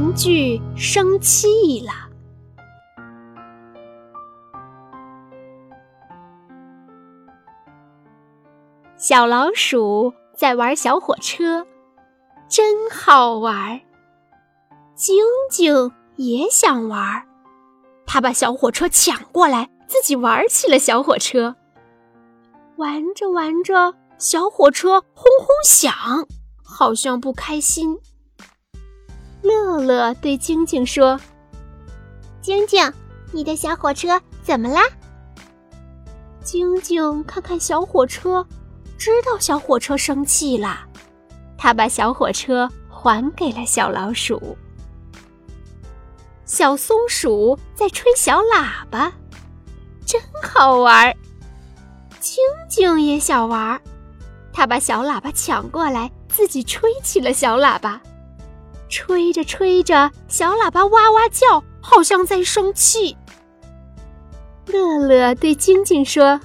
玩具生气了。小老鼠在玩小火车，真好玩。晶晶也想玩，他把小火车抢过来，自己玩起了小火车。玩着玩着，小火车轰轰响，好像不开心。乐乐对晶晶说：“晶晶，你的小火车怎么啦？”晶晶看看小火车。知道小火车生气了，他把小火车还给了小老鼠。小松鼠在吹小喇叭，真好玩。晶晶也想玩，他把小喇叭抢过来，自己吹起了小喇叭。吹着吹着，小喇叭哇哇叫，好像在生气。乐乐对晶晶说：“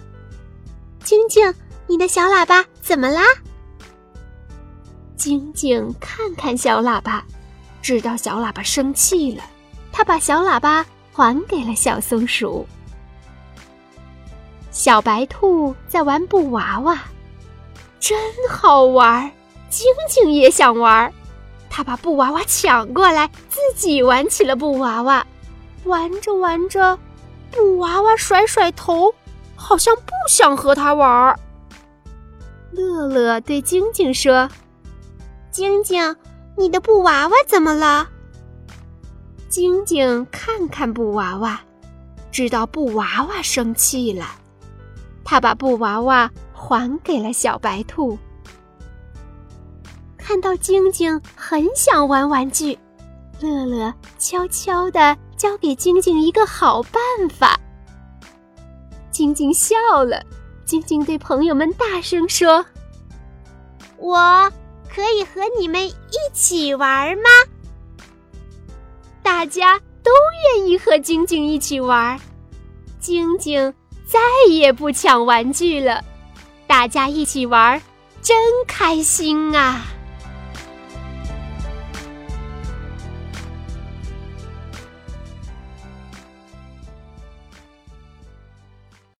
晶晶。”你的小喇叭怎么啦？晶晶看看小喇叭，知道小喇叭生气了，他把小喇叭还给了小松鼠。小白兔在玩布娃娃，真好玩。晶晶也想玩，他把布娃娃抢过来，自己玩起了布娃娃。玩着玩着，布娃娃甩甩头，好像不想和他玩。乐乐对晶晶说：“晶晶，你的布娃娃怎么了？”晶晶看看布娃娃，知道布娃娃生气了，他把布娃娃还给了小白兔。看到晶晶很想玩玩具，乐乐悄悄地教给晶晶一个好办法。晶晶笑了。晶晶对朋友们大声说：“我可以和你们一起玩吗？”大家都愿意和晶晶一起玩，晶晶再也不抢玩具了。大家一起玩，真开心啊！